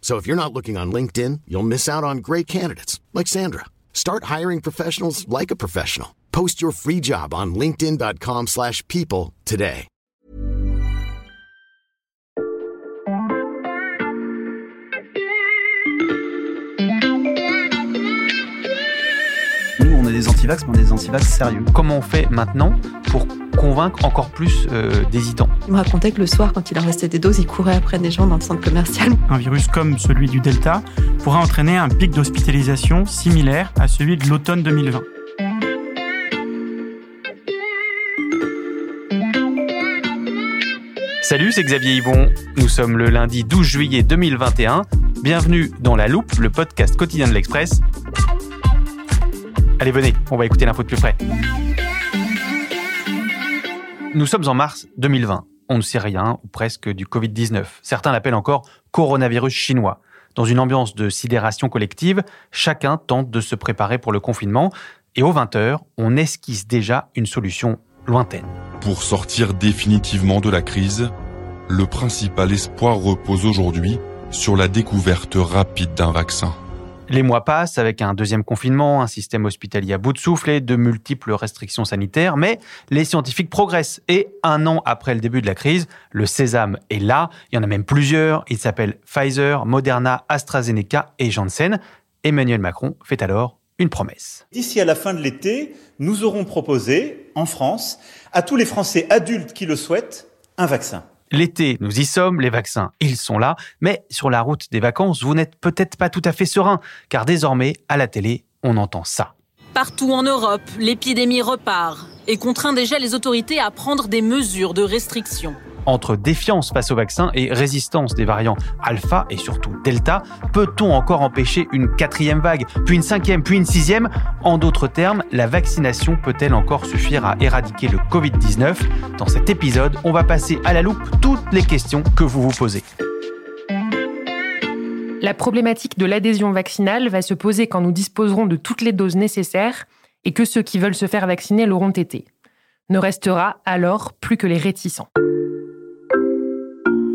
So if you're not looking on LinkedIn, you'll miss out on great candidates like Sandra. Start hiring professionals like a professional. Post your free job on linkedin.com/people today. Nous, on est des antivax, mais on est des antivax sérieux. Comment on fait maintenant pour convaincre encore plus euh, d'hésitants Il me racontait que le soir, quand il en restait des doses, il courait après des gens dans le centre commercial. Un virus comme celui du Delta pourrait entraîner un pic d'hospitalisation similaire à celui de l'automne 2020. Salut, c'est Xavier Yvon. Nous sommes le lundi 12 juillet 2021. Bienvenue dans La Loupe, le podcast quotidien de l'Express. Allez, venez, on va écouter l'info de plus près. Nous sommes en mars 2020. On ne sait rien, ou presque, du Covid-19. Certains l'appellent encore coronavirus chinois. Dans une ambiance de sidération collective, chacun tente de se préparer pour le confinement. Et aux 20h, on esquisse déjà une solution lointaine. Pour sortir définitivement de la crise, le principal espoir repose aujourd'hui sur la découverte rapide d'un vaccin. Les mois passent avec un deuxième confinement, un système hospitalier à bout de souffle et de multiples restrictions sanitaires, mais les scientifiques progressent et un an après le début de la crise, le sésame est là, il y en a même plusieurs, il s'appelle Pfizer, Moderna, AstraZeneca et Janssen. Emmanuel Macron fait alors une promesse. D'ici à la fin de l'été, nous aurons proposé, en France, à tous les Français adultes qui le souhaitent, un vaccin. L'été, nous y sommes, les vaccins, ils sont là, mais sur la route des vacances, vous n'êtes peut-être pas tout à fait serein, car désormais, à la télé, on entend ça. Partout en Europe, l'épidémie repart et contraint déjà les autorités à prendre des mesures de restriction. Entre défiance face au vaccin et résistance des variants alpha et surtout delta, peut-on encore empêcher une quatrième vague, puis une cinquième, puis une sixième? En d'autres termes, la vaccination peut-elle encore suffire à éradiquer le Covid-19 Dans cet épisode, on va passer à la loupe toutes les questions que vous vous posez. La problématique de l'adhésion vaccinale va se poser quand nous disposerons de toutes les doses nécessaires et que ceux qui veulent se faire vacciner l'auront été. Ne restera alors plus que les réticents.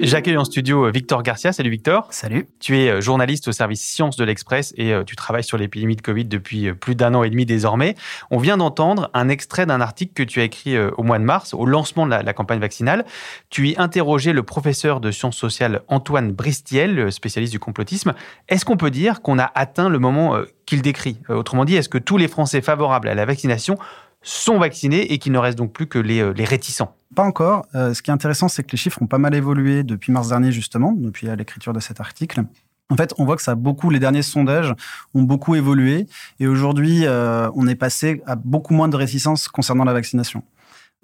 J'accueille en studio Victor Garcia. Salut Victor. Salut. Tu es journaliste au service Sciences de l'Express et tu travailles sur l'épidémie de Covid depuis plus d'un an et demi désormais. On vient d'entendre un extrait d'un article que tu as écrit au mois de mars, au lancement de la, la campagne vaccinale. Tu y interrogeais le professeur de sciences sociales Antoine Bristiel, spécialiste du complotisme. Est-ce qu'on peut dire qu'on a atteint le moment qu'il décrit? Autrement dit, est-ce que tous les Français favorables à la vaccination sont vaccinés et qu'il ne reste donc plus que les, les réticents Pas encore. Euh, ce qui est intéressant, c'est que les chiffres ont pas mal évolué depuis mars dernier, justement, depuis l'écriture de cet article. En fait, on voit que ça a beaucoup, les derniers sondages ont beaucoup évolué. Et aujourd'hui, euh, on est passé à beaucoup moins de réticence concernant la vaccination.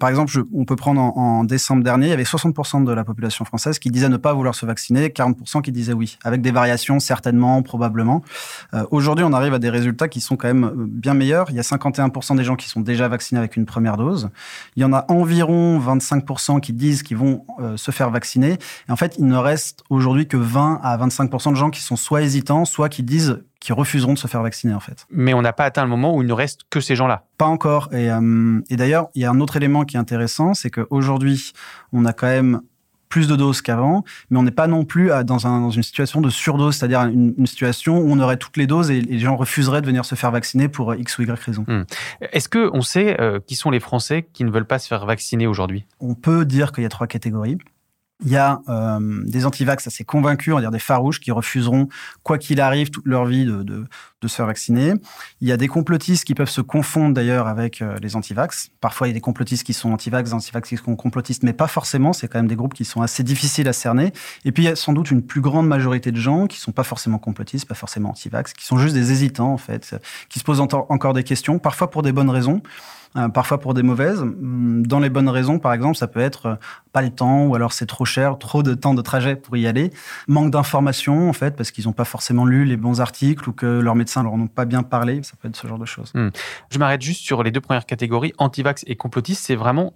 Par exemple, on peut prendre en, décembre dernier, il y avait 60% de la population française qui disait ne pas vouloir se vacciner, 40% qui disaient oui, avec des variations certainement, probablement. Euh, Aujourd'hui, on arrive à des résultats qui sont quand même bien meilleurs. Il y a 51% des gens qui sont déjà vaccinés avec une première dose. Il y en a environ 25% qui disent qu'ils vont euh, se faire vacciner. Et en fait, il ne reste aujourd'hui que 20 à 25% de gens qui sont soit hésitants, soit qui disent qui refuseront de se faire vacciner en fait. Mais on n'a pas atteint le moment où il ne reste que ces gens-là. Pas encore. Et, euh, et d'ailleurs, il y a un autre élément qui est intéressant, c'est qu'aujourd'hui, on a quand même plus de doses qu'avant, mais on n'est pas non plus dans, un, dans, une situation de surdose, c'est-à-dire une, une, situation où on aurait toutes les doses et, et, les gens refuseraient de venir se faire vacciner pour X ou Y raison. Hum. Est-ce qu'on sait euh, qui sont les Français qui ne veulent pas se faire vacciner aujourd'hui? On peut dire qu'il y a trois catégories. Il y a euh, des antivax assez convaincus, on va dire des farouches, qui refuseront, quoi qu'il arrive, toute leur vie de, se faire vacciner. Il y a des complotistes qui peuvent se confondre d'ailleurs avec euh, les antivax. Parfois, il y a des complotistes qui sont antivax, des antivax qui sont complotistes, mais pas forcément. C'est quand même des groupes qui sont assez difficiles à cerner. Et puis, il y a sans doute une plus grande majorité de gens qui sont pas forcément complotistes, pas forcément antivax, qui sont juste des hésitants, en fait, qui se posent encore des questions, parfois pour des bonnes raisons. Euh, parfois pour des mauvaises. Hum, dans les bonnes raisons, par exemple, ça peut être euh, pas le temps, ou alors c'est trop cher, trop de temps de trajet pour y aller, manque d'informations en fait, parce qu'ils n'ont pas forcément lu les bons articles ou que leurs médecins leur ont pas bien parlé. Ça peut être ce genre de choses. Hum. Je m'arrête juste sur les deux premières catégories, antivax et complotistes. C'est vraiment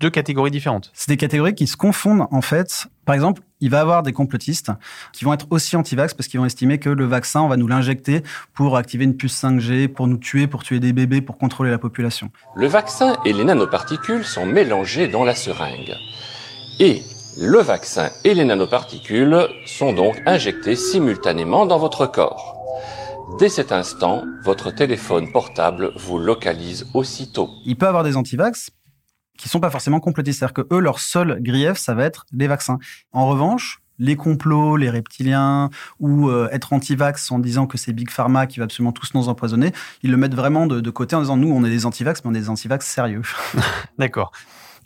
deux catégories différentes. C'est des catégories qui se confondent en fait. Par exemple, il va y avoir des complotistes qui vont être aussi anti-vax parce qu'ils vont estimer que le vaccin, on va nous l'injecter pour activer une puce 5G, pour nous tuer, pour tuer des bébés, pour contrôler la population. Le vaccin et les nanoparticules sont mélangés dans la seringue. Et le vaccin et les nanoparticules sont donc injectés simultanément dans votre corps. Dès cet instant, votre téléphone portable vous localise aussitôt. Il peut avoir des antivax qui sont pas forcément complotistes. C'est-à-dire que eux, leur seul grief, ça va être les vaccins. En revanche, les complots, les reptiliens, ou euh, être anti-vax en disant que c'est Big Pharma qui va absolument tous nous empoisonner, ils le mettent vraiment de, de côté en disant nous, on est des anti-vax, mais on est des anti-vax sérieux. D'accord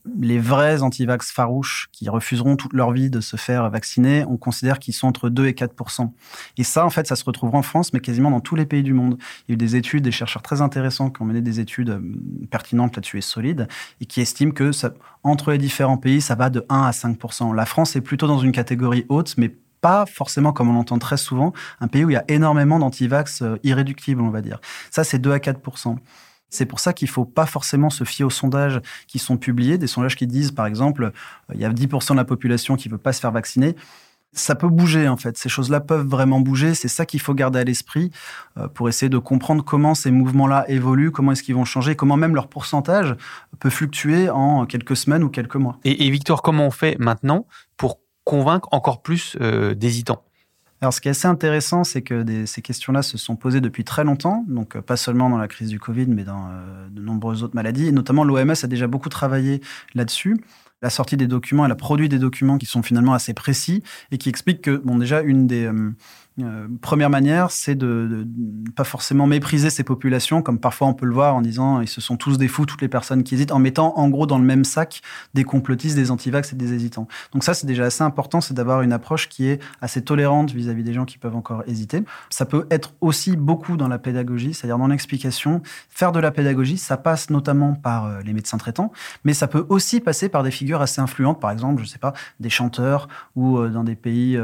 les vrais antivax farouches qui refuseront toute leur vie de se faire vacciner, on considère qu'ils sont entre 2 et 4% Et ça, en fait, ça se retrouvera en France, mais quasiment dans tous les pays du monde. Il y a eu des études, des chercheurs très intéressants qui ont mené des études euh, pertinentes là-dessus et solides, et qui estiment que entre les différents pays, ça va de 1 à 5% La France est plutôt dans une catégorie haute, mais pas forcément, comme on l'entend très souvent, un pays où il y a énormément d'antivax euh, irréductibles, on va dire. Ça, c'est 2 à 4 c'est pour ça qu'il ne faut pas forcément se fier aux sondages qui sont publiés, des sondages qui disent, par exemple, euh, il y a 10% de la population qui ne veut pas se faire vacciner. Ça peut bouger, en fait. Ces choses-là peuvent vraiment bouger. C'est ça qu'il faut garder à l'esprit euh, pour essayer de comprendre comment ces mouvements-là évoluent, comment est-ce qu'ils vont changer, comment même leur pourcentage peut fluctuer en quelques semaines ou quelques mois. Et, Victor, comment on fait maintenant pour convaincre encore plus euh, d'hésitants? Alors, ce qui est assez intéressant, c'est que ces questions-là se sont posées depuis très longtemps, donc euh, pas seulement dans la crise du Covid, mais dans euh, de nombreuses autres maladies. Et notamment, l'OMS a déjà beaucoup travaillé là-dessus. La sortie des documents, elle a produit des documents qui sont finalement assez précis et qui expliquent que, bon, déjà, une des, euh, euh, première manière, c'est de, ne pas forcément mépriser ces populations, comme parfois on peut le voir en disant ils se sont tous des fous, toutes les personnes qui hésitent, en mettant en gros dans le même sac des complotistes, des antivax et des hésitants. Donc ça, c'est déjà assez important, c'est d'avoir une approche qui est assez tolérante vis-à-vis des gens qui peuvent encore hésiter. Ça peut être aussi beaucoup dans la pédagogie, c'est-à-dire dans l'explication. Faire de la pédagogie, ça passe notamment par euh, les médecins traitants, mais ça peut aussi passer par des figures assez influentes, par exemple, je sais pas, des chanteurs ou euh, dans des pays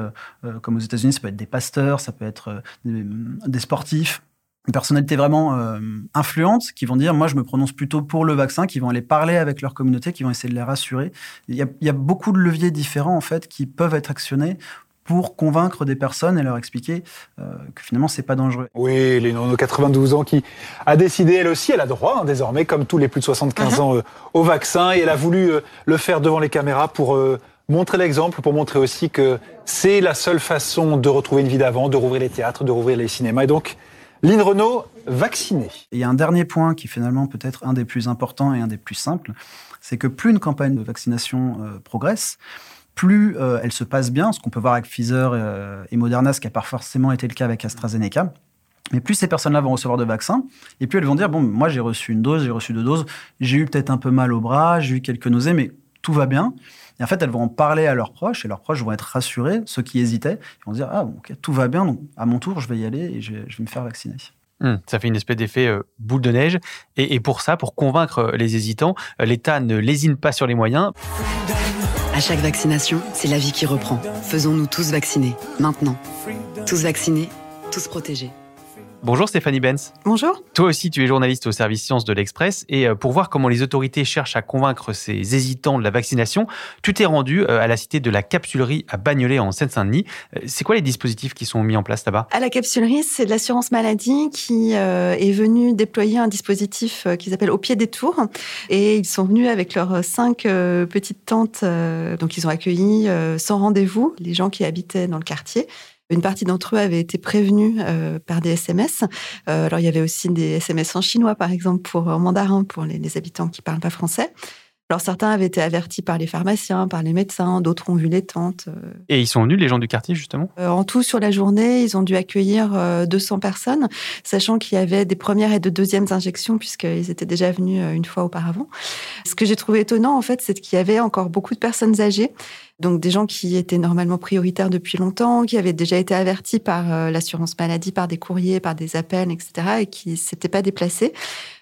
comme aux États-Unis, ça peut être des pasteurs ça peut être euh, des, sportifs, des personnalités vraiment euh, influentes qui vont dire moi je me prononce plutôt pour le vaccin, qui vont aller parler avec leur communauté, qui vont essayer de les rassurer. Il y a, beaucoup de leviers différents en fait qui peuvent être actionnés pour convaincre des personnes et leur expliquer euh, que finalement c'est pas dangereux. Oui, Lénon, 92 ans, qui a décidé elle aussi, elle a droit hein, désormais, comme tous les plus de 75 uh-huh. ans, au vaccin, et elle a voulu le faire devant les caméras pour montrer l'exemple pour montrer aussi que c'est la seule façon de retrouver une vie d'avant, de rouvrir les théâtres, de rouvrir les cinémas. Et donc, Lynn Renault, vaccinée. Il y a un dernier point qui finalement peut être un des plus importants et un des plus simples, c'est que plus une campagne de vaccination euh, progresse, plus euh, elle se passe bien, ce qu'on peut voir avec Pfizer euh, et Moderna, ce qui n'a pas forcément été le cas avec AstraZeneca. Mais plus ces personnes-là vont recevoir de vaccins, et plus elles vont dire, bon, moi j'ai reçu une dose, j'ai reçu deux doses, j'ai eu peut-être un peu mal au bras, j'ai eu quelques nausées, mais tout va bien. Et en fait, elles vont en parler à leurs proches et leurs proches vont être rassurés, ceux qui hésitaient, ils vont dire Ah, ok, tout va bien, donc à mon tour, je vais y aller et je, vais me faire vacciner. Hmm, ça fait une espèce d'effet euh, boule de neige. Et, pour ça, pour convaincre les hésitants, l'État ne lésine pas sur les moyens. À chaque vaccination, c'est la vie qui reprend. Faisons-nous tous vacciner, maintenant. Tous vaccinés, tous protégés. Bonjour Stéphanie Benz. Bonjour. Toi aussi, tu es journaliste au service sciences de l'Express et euh, pour voir comment les autorités cherchent à convaincre ces hésitants de la vaccination, tu t'es rendu euh, à la cité de la capsulerie à Bagnolet en Seine-Saint-Denis. Euh, c'est quoi les dispositifs qui sont mis en place là-bas? À la capsulerie, c'est de l'assurance maladie qui est venue déployer un dispositif qu'ils appellent au pied des tours et ils sont venus avec leurs cinq petites tentes. Donc ils ont accueilli sans rendez-vous les gens qui habitaient dans le quartier. Une partie d'entre eux avaient été prévenus euh, par des SMS. Euh, alors il y avait aussi des SMS en chinois, par exemple, pour en mandarin pour les, habitants qui parlent pas français. Alors certains avaient été avertis par les pharmaciens, par les médecins, d'autres ont vu les tentes. Et ils sont venus, les gens du quartier, justement? En tout, sur la journée, ils ont dû accueillir 200 personnes, sachant qu'il y avait des premières et de deuxièmes injections, puisqu'ils étaient déjà venus une fois auparavant. Ce que j'ai trouvé étonnant, en fait, c'est qu'il y avait encore beaucoup de personnes âgées donc des gens qui étaient normalement prioritaires depuis longtemps, qui avaient déjà été avertis par l'assurance maladie, par des courriers, par des appels, etc., et qui s'étaient pas déplacés.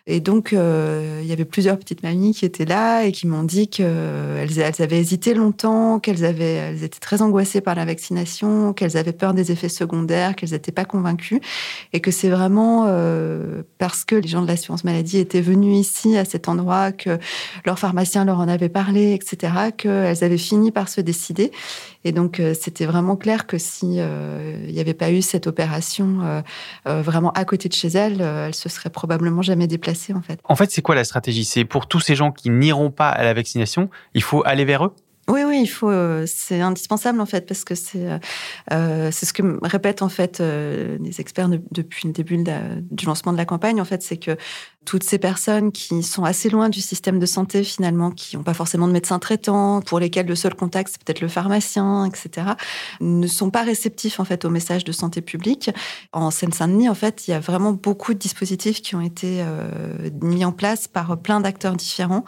Et donc, euh, il y avait plusieurs petites mamies qui étaient là et qui m'ont dit qu'elles elles avaient hésité longtemps, qu'elles avaient, elles étaient très angoissées par la vaccination, qu'elles avaient peur des effets secondaires, qu'elles n'étaient pas convaincues, et que c'est vraiment euh, parce que les gens de l'assurance maladie étaient venus ici à cet endroit, que leur pharmacien leur en avait parlé, etc., qu'elles avaient fini par se décider. Et donc, euh, c'était vraiment clair que si euh, il n'y avait pas eu cette opération euh, vraiment à côté de chez elle, elle se serait probablement jamais déplacée, en fait. En fait, c'est quoi la stratégie? C'est pour tous ces gens qui n'iront pas à la vaccination, il faut aller vers eux? Oui, oui, il faut. c'est indispensable en fait parce que c'est c'est ce que répètent en fait les experts depuis le début du lancement de la campagne. En fait, c'est que toutes ces personnes qui sont assez loin du système de santé finalement, qui n'ont pas forcément de médecin traitant, pour lesquels le seul contact c'est peut-être le pharmacien, etc., ne sont pas réceptifs en fait au message de santé publique. En Seine-Saint-Denis, en fait, il y a vraiment beaucoup de dispositifs qui ont été euh, mis en place par plein d'acteurs différents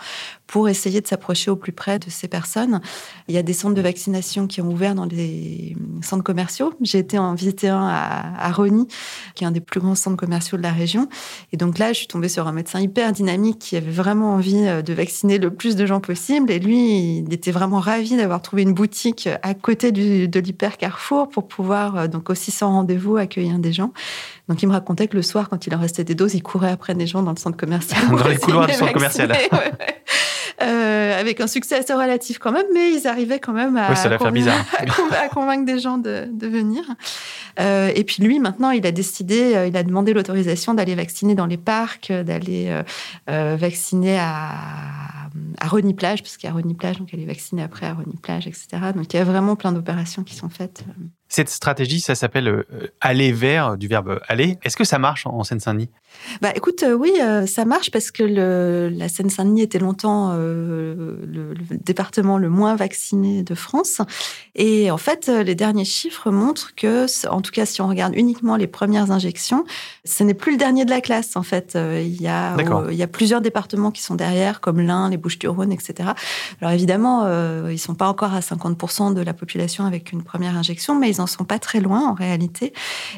pour essayer de s'approcher au plus près de ces personnes. Il y a des centres de vaccination qui ont ouvert dans des centres commerciaux. J'ai été en visiter un à, à Rony, qui est un des plus grands centres commerciaux de la région. Et donc là, je suis tombée sur un médecin hyper dynamique qui avait vraiment envie euh, de vacciner le plus de gens possible. Et lui, il était vraiment ravi d'avoir trouvé une boutique à côté de l'hyper Carrefour pour pouvoir, euh, donc aussi sans rendez-vous, accueillir des gens. Donc il me racontait que le soir, quand il en restait des doses, il courait après des gens dans le centre commercial. Dans les couloirs du centre commercial. Euh, avec un succès assez relatif quand même, mais ils arrivaient quand même à, à, convaincre, des gens de, de venir. Euh, et puis lui, maintenant, il a décidé, euh, il a demandé l'autorisation d'aller vacciner dans les parcs, d'aller euh, euh vacciner à, à Rony-Plage, puisqu'il y a Rony-Plage, donc elle est vaccinée après à Rony-Plage, etc. Donc il y a vraiment plein d'opérations qui sont faites. Cette stratégie, ça s'appelle euh, aller vers, du verbe aller. Est-ce que ça marche en Seine-Saint-Denis? Bah écoute, euh, oui, euh, ça marche parce que le, la Seine-Saint-Denis était longtemps le, le, département le moins vacciné de France. Et en fait, les derniers chiffres montrent que, en tout cas, si on regarde uniquement les premières injections, ce n'est plus le dernier de la classe. En fait, il y a, il y a plusieurs départements qui sont derrière, comme l'Ain, les Bouches-du-Rhône, etc. Alors évidemment, ils sont pas encore à 50% de la population avec une première injection, mais ils n'en sont pas très loin en réalité.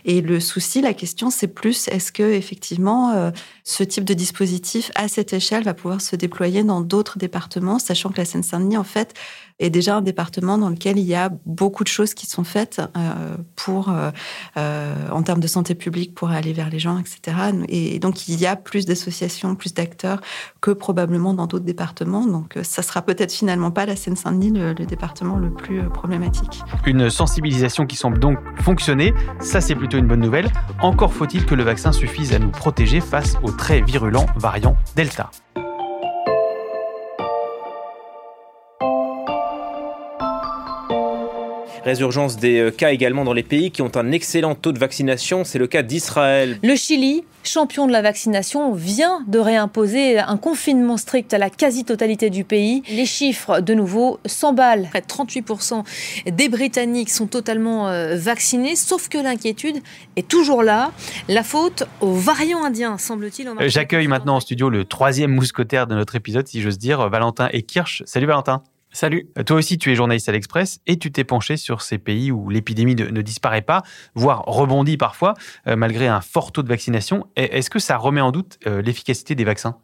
Et le souci, la question, c'est plus est-ce que effectivement euh, ce type de dispositif à cette échelle va pouvoir se déployer dans d'autres départements, sachant que la Seine-Saint-Denis, en fait, est déjà un département dans lequel il y a beaucoup de choses qui sont faites euh, euh, euh, en termes de santé publique, pour aller vers les gens, etc. Et donc, il y a plus d'associations, plus d'acteurs que probablement dans d'autres départements. Donc, ça sera peut-être finalement pas la Seine-Saint-Denis le, le, département le plus problématique. Une sensibilisation qui semble donc fonctionner. Ça, c'est plutôt une bonne nouvelle. Encore faut-il que le vaccin suffise à nous protéger face au très virulent variant Delta. Résurgence des euh, cas également dans les pays qui ont un excellent taux de vaccination. C'est le cas d'Israël. Le Chili, champion de la vaccination, vient de réimposer un confinement strict à la quasi-totalité du pays. Les chiffres, de nouveau, s'emballent. Près de 38% des Britanniques sont totalement euh, vaccinés, sauf que l'inquiétude est toujours là. La faute aux variants indiens, semble-t-il. Euh, j'accueille maintenant en studio le troisième mousquetaire de notre épisode, si j'ose dire, Valentin et Kirsch. Salut Valentin. Salut. Euh, toi aussi, tu es journaliste à l'Express et tu t'es penché sur ces pays où l'épidémie ne, disparaît pas, voire rebondit parfois, euh, malgré un fort taux de vaccination. Est-ce que ça remet en doute euh, l'efficacité des vaccins?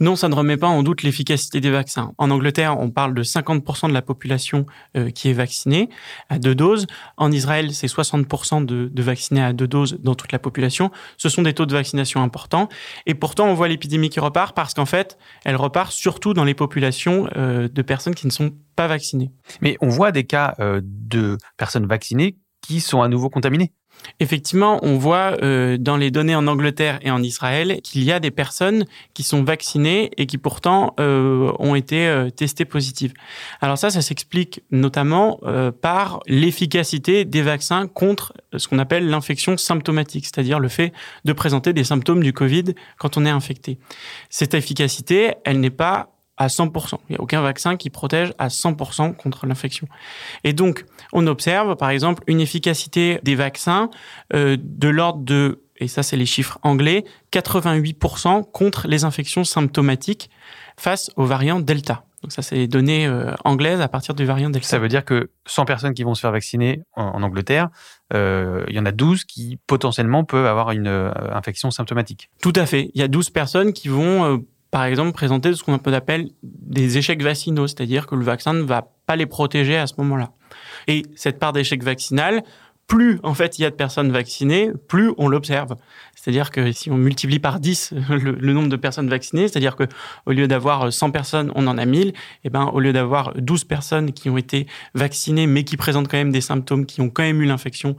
Non, ça ne remet pas en doute l'efficacité des vaccins. En Angleterre, on parle de 50% de la population euh, qui est vaccinée à deux doses. En Israël, c'est 60% de, vaccinés à deux doses dans toute la population. Ce sont des taux de vaccination importants. Et pourtant, on voit l'épidémie qui repart parce qu'en fait, elle repart surtout dans les populations euh, de personnes qui ne sont pas vaccinées. Mais on voit des cas euh, de personnes vaccinées qui sont à nouveau contaminées. Effectivement, on voit euh, dans les données en Angleterre et en Israël qu'il y a des personnes qui sont vaccinées et qui pourtant euh, ont été euh, testées positives. Alors ça, ça s'explique notamment par l'efficacité des vaccins contre ce qu'on appelle l'infection symptomatique, c'est-à-dire le fait de présenter des symptômes du Covid quand on est infecté. Cette efficacité, elle n'est pas à 100%. Il n'y a aucun vaccin qui protège à 100% contre l'infection. Et donc, on observe, par exemple, une efficacité des vaccins euh, de l'ordre de, et ça c'est les chiffres anglais, 88% contre les infections symptomatiques face au variant Delta. Donc ça, c'est les données euh, anglaises à partir du variant Delta. Ça veut dire que 100 personnes qui vont se faire vacciner en, Angleterre, euh, il y en a 12 qui potentiellement peuvent avoir une infection symptomatique. Tout à fait. Il y a 12 personnes qui vont par exemple, présenter ce qu'on appelle des échecs vaccinaux, c'est-à-dire que le vaccin ne va pas les protéger à ce moment-là. Et cette part d'échec vaccinal, plus en fait il y a de personnes vaccinées, plus on l'observe. C'est-à-dire que si on multiplie par 10 le, nombre de personnes vaccinées, c'est-à-dire que au lieu d'avoir 100 personnes, on en a 1000, et eh ben au lieu d'avoir 12 personnes qui ont été vaccinées mais qui présentent quand même des symptômes qui ont quand même eu l'infection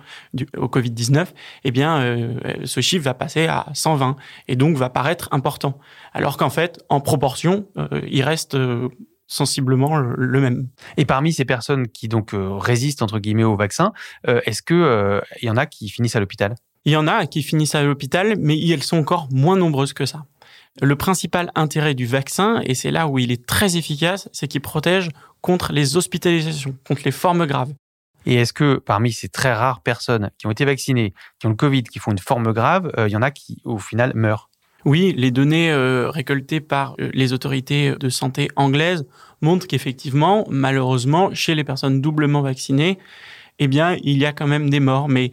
au Covid-19, eh bien euh, ce chiffre va passer à 120 et donc va paraître important. Alors qu'en fait, en proportion, euh, il reste euh, sensiblement le même. Et parmi ces personnes qui donc euh, résistent entre guillemets au vaccin, euh, est-ce que euh, il y en a qui finissent à l'hôpital? Il y en a qui finissent à l'hôpital, mais elles sont encore moins nombreuses que ça. Le principal intérêt du vaccin, et c'est là où il est très efficace, c'est qu'il protège contre les hospitalisations, contre les formes graves. Et est-ce que parmi ces très rares personnes qui ont été vaccinées, qui ont le Covid, qui font une forme grave, il y en a qui au final meurent? Oui, les données euh, récoltées par euh, les autorités de santé anglaises montrent qu'effectivement, malheureusement, chez les personnes doublement vaccinées, eh bien, il y a quand même des morts, mais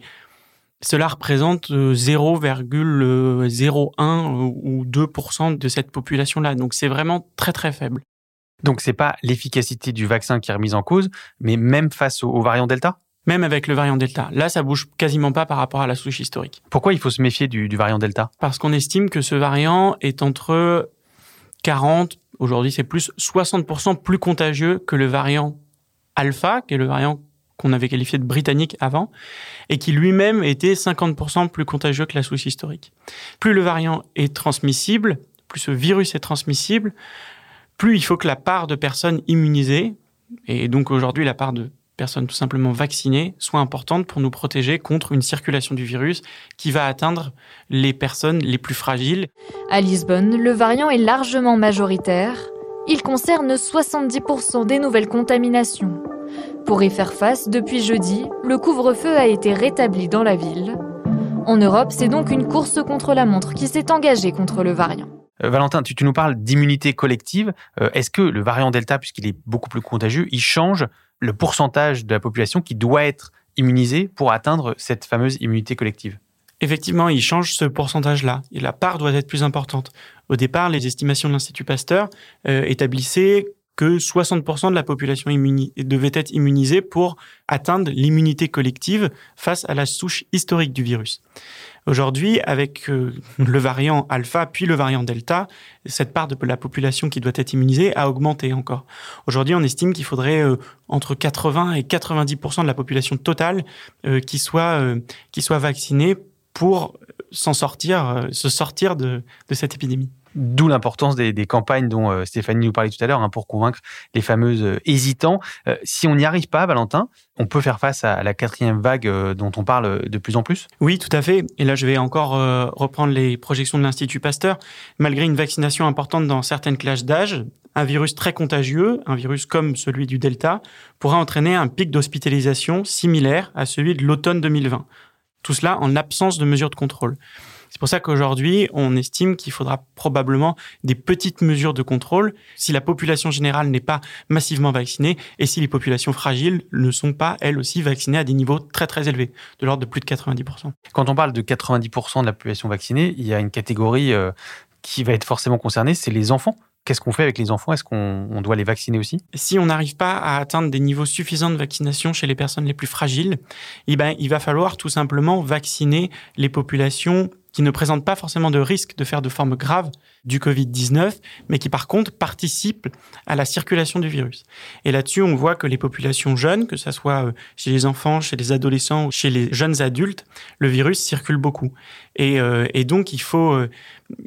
cela représente 0,01 euh, ou 2% de cette population-là. Donc, c'est vraiment très, très faible. Donc, c'est pas l'efficacité du vaccin qui est remise en cause, mais même face au variant Delta? Même avec le variant Delta. Là, ça bouge quasiment pas par rapport à la souche historique. Pourquoi il faut se méfier du, variant Delta? Parce qu'on estime que ce variant est entre 40, aujourd'hui c'est plus 60% plus contagieux que le variant Alpha, qui est le variant qu'on avait qualifié de britannique avant, et qui lui-même était 50% plus contagieux que la souche historique. Plus le variant est transmissible, plus ce virus est transmissible, plus il faut que la part de personnes immunisées, et donc aujourd'hui la part de personnes tout simplement vaccinées soit importante pour nous protéger contre une circulation du virus qui va atteindre les personnes les plus fragiles. À Lisbonne, le variant est largement majoritaire. Il concerne 70% des nouvelles contaminations. Pour y faire face, depuis jeudi, le couvre-feu a été rétabli dans la ville. En Europe, c'est donc une course contre la montre qui s'est engagée contre le variant. Euh, Valentin, tu, nous parles d'immunité collective. Euh, est-ce que le variant Delta, puisqu'il est beaucoup plus contagieux, il change le pourcentage de la population qui doit être immunisée pour atteindre cette fameuse immunité collective Effectivement, il change ce pourcentage-là la part doit être plus importante. Au départ, les estimations de l'Institut Pasteur euh, établissaient que 60% de la population devait être immunisée pour atteindre l'immunité collective face à la souche historique du virus. Aujourd'hui, avec euh, le variant alpha puis le variant delta, cette part de la population qui doit être immunisée a augmenté encore. Aujourd'hui, on estime qu'il faudrait euh, entre 80 et 90% de la population totale euh, qui soit qui soit vaccinée pour s'en sortir, se sortir de cette épidémie. D'où l'importance des, campagnes dont euh, Stéphanie nous parlait tout à l'heure hein, pour convaincre les fameuses euh, hésitants. Euh, si on n'y arrive pas, Valentin, on peut faire face à la quatrième vague dont on parle de plus en plus? Oui, tout à fait. Et là, je vais encore reprendre les projections de l'Institut Pasteur. Malgré une vaccination importante dans certaines classes d'âge, un virus très contagieux, un virus comme celui du Delta, pourra entraîner un pic d'hospitalisation similaire à celui de l'automne 2020. Tout cela en absence de mesures de contrôle. C'est pour ça qu'aujourd'hui, on estime qu'il faudra probablement des petites mesures de contrôle si la population générale n'est pas massivement vaccinée et si les populations fragiles ne sont pas, elles aussi, vaccinées à des niveaux très très élevés, de l'ordre de plus de 90%. Quand on parle de 90% de la population vaccinée, il y a une catégorie euh, qui va être forcément concernée, c'est les enfants. Qu'est-ce qu'on fait avec les enfants? Est-ce qu'on doit les vacciner aussi? Si on n'arrive pas à atteindre des niveaux suffisants de vaccination chez les personnes les plus fragiles, eh ben, il va falloir tout simplement vacciner les populations qui ne présentent pas forcément de risque de faire de formes graves du Covid-19, mais qui par contre participent à la circulation du virus. Et là-dessus, on voit que les populations jeunes, que ce soit euh, chez les enfants, chez les adolescents ou chez les jeunes adultes, le virus circule beaucoup. Et, euh, donc, il faut, euh,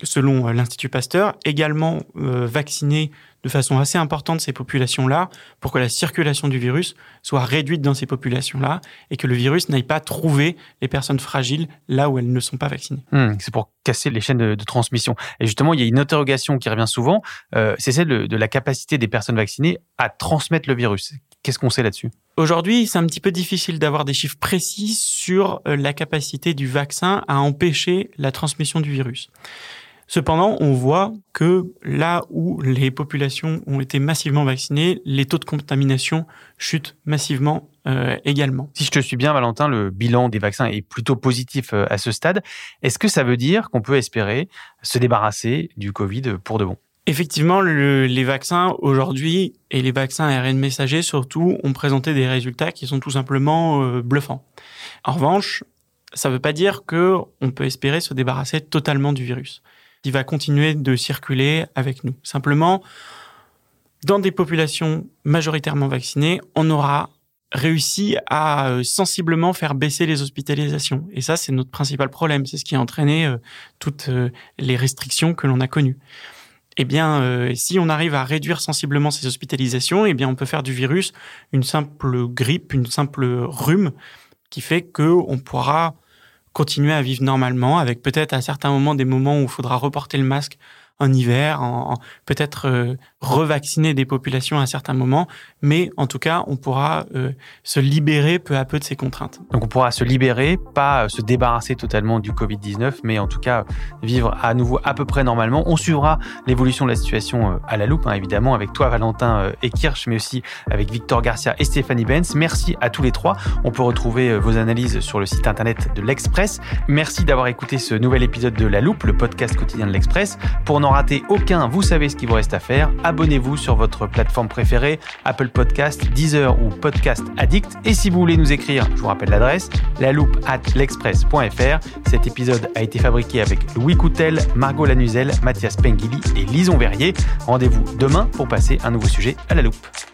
selon l'Institut Pasteur, également vacciner de façon assez importante ces populations-là pour que la circulation du virus soit réduite dans ces populations-là et que le virus n'aille pas trouver les personnes fragiles là où elles ne sont pas vaccinées. Hmm, c'est pour casser les chaînes de, transmission. Et justement, il y a une interrogation qui revient souvent, euh, c'est celle de, de la capacité des personnes vaccinées à transmettre le virus. Qu'est-ce qu'on sait là-dessus? Aujourd'hui, c'est un petit peu difficile d'avoir des chiffres précis sur euh, la capacité du vaccin à empêcher la transmission du virus. Cependant, on voit que là où les populations ont été massivement vaccinées, les taux de contamination chutent massivement euh, également. Si je te suis bien, Valentin, le bilan des vaccins est plutôt positif euh, à ce stade. Est-ce que ça veut dire qu'on peut espérer se débarrasser du Covid pour de bon? Effectivement, les vaccins aujourd'hui et les vaccins ARN messagers surtout ont présenté des résultats qui sont tout simplement euh, bluffants. En revanche, ça ne veut pas dire que on peut espérer se débarrasser totalement du virus qui va continuer de circuler avec nous. Simplement, dans des populations majoritairement vaccinées, on aura réussi à euh, sensiblement faire baisser les hospitalisations. Et ça, c'est notre principal problème. C'est ce qui a entraîné euh, toutes euh, les restrictions que l'on a connues. Eh bien, si on arrive à réduire sensiblement ces hospitalisations, eh bien, on peut faire du virus une simple grippe, une simple rhume, qui fait que on pourra continuer à vivre normalement, avec peut-être à certains moments des moments où il faudra reporter le masque en hiver, peut-être euh, revacciner des populations à certains moments, mais en tout cas, on pourra euh, se libérer peu à peu de ces contraintes. Donc on pourra se libérer, pas euh, se débarrasser totalement du Covid-19, mais en tout cas vivre à nouveau à peu près normalement. On suivra l'évolution de la situation à la loupe, hein, évidemment, avec toi Valentin et Kirsch, mais aussi avec Victor Garcia et Stéphanie Benz. Merci à tous les trois. On peut retrouver vos analyses sur le site internet de l'Express. Merci d'avoir écouté ce nouvel épisode de La Loupe, le podcast quotidien de l'Express. Pour n'en rater aucun, vous savez ce qu'il vous reste à faire. Abonnez-vous sur votre plateforme préférée, Apple Podcast, Deezer ou Podcast Addict. Et si vous voulez nous écrire, je vous rappelle l'adresse, la loupe at l'express.fr. Cet épisode a été fabriqué avec Louis Coutel, Margot Lanuzel, Mathias Pengili et Lison Verrier. Rendez-vous demain pour passer un nouveau sujet à la loupe.